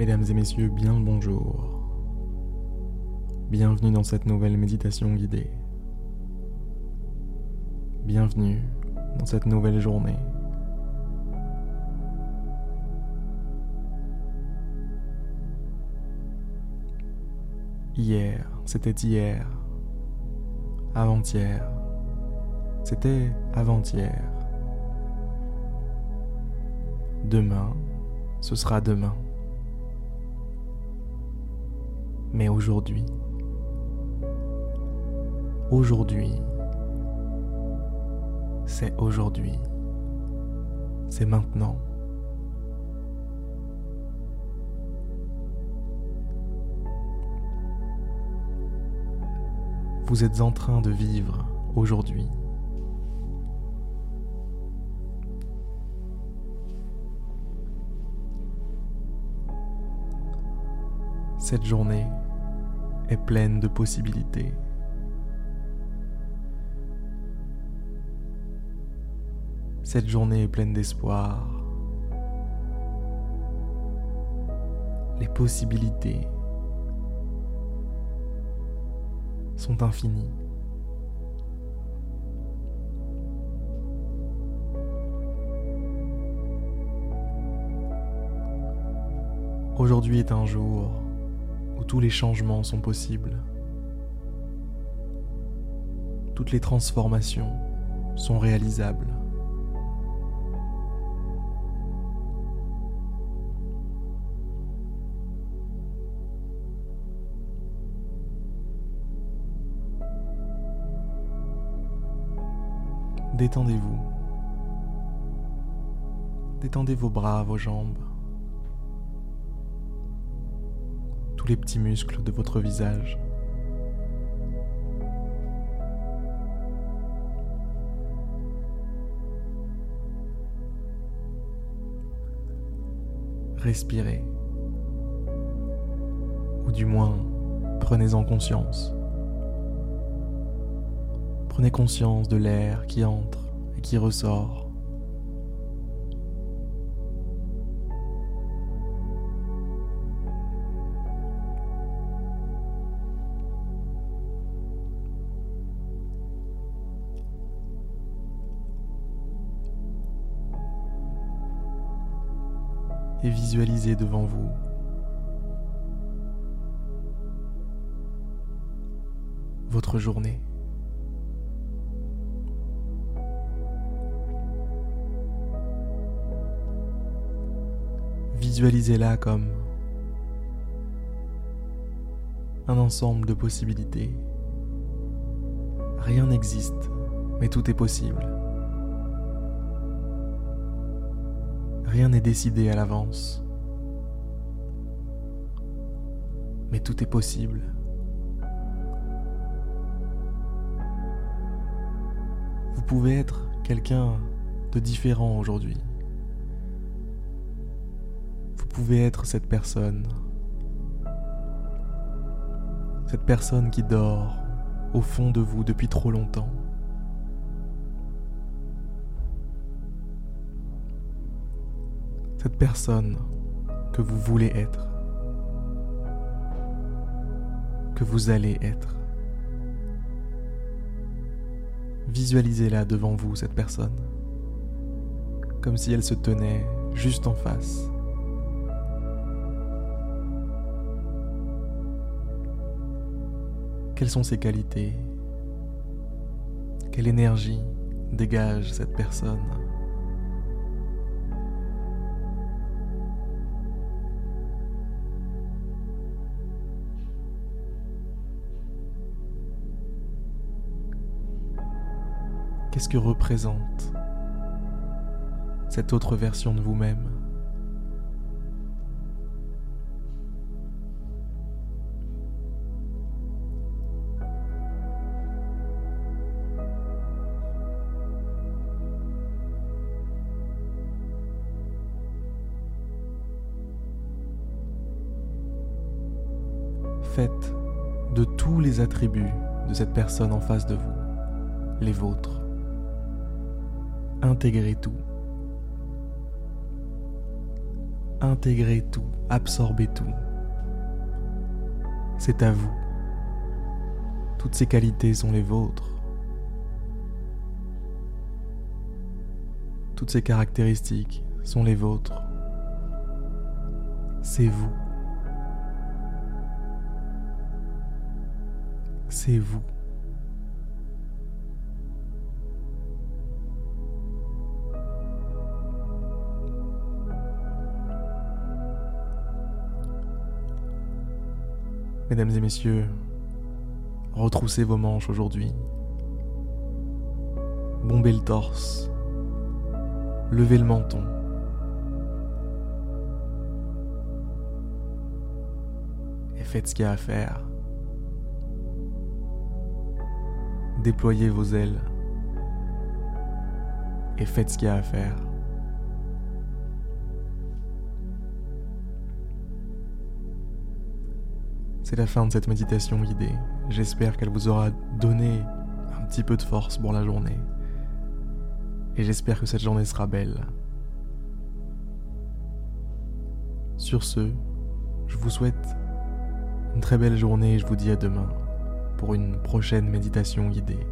Mesdames et messieurs, bien le bonjour. Bienvenue dans cette nouvelle méditation guidée. Bienvenue dans cette nouvelle journée. Hier, c'était hier. Avant-hier, c'était avant-hier. Demain, ce sera demain. Mais aujourd'hui, aujourd'hui, c'est aujourd'hui, c'est maintenant. Vous êtes en train de vivre aujourd'hui. Cette journée est pleine de possibilités. Cette journée est pleine d'espoir. Les possibilités sont infinies. Aujourd'hui est un jour tous les changements sont possibles. Toutes les transformations sont réalisables. Détendez-vous. Détendez vos bras, vos jambes. Les petits muscles de votre visage. Respirez. Ou du moins, prenez-en conscience. Prenez conscience de l'air qui entre et qui ressort. Et visualisez devant vous votre journée. Visualisez-la comme un ensemble de possibilités. Rien n'existe, mais tout est possible. Rien n'est décidé à l'avance, mais tout est possible. Vous pouvez être quelqu'un de différent aujourd'hui pouvez être cette personne. Cette personne qui dort au fond de vous depuis trop longtemps. Cette personne que vous voulez être. Que vous allez être. Visualisez-la devant vous, cette personne. Comme si elle se tenait juste en face. Quelles sont ses qualités? Quelle énergie dégage cette personne? Qu'est-ce que représente cette autre version de vous-même? Faites de tous les attributs de cette personne en face de vous, les vôtres. Intégrez tout. intégrer tout, absorber tout. C'est à vous. Toutes ces qualités sont les vôtres. Toutes ces caractéristiques sont les vôtres. C'est vous. C'est vous. Mesdames et messieurs, retroussez vos manches aujourd'hui. Bombez le torse. Levez le menton. Et faites ce qu'il y a à faire. Déployez vos ailes. Et faites ce qu'il y a à faire. C'est la fin de cette méditation guidée. J'espère qu'elle vous aura donné un petit peu de force pour la journée. Et j'espère que cette journée sera belle. Sur ce, je vous souhaite une très belle journée et je vous dis à demain pour une prochaine méditation guidée.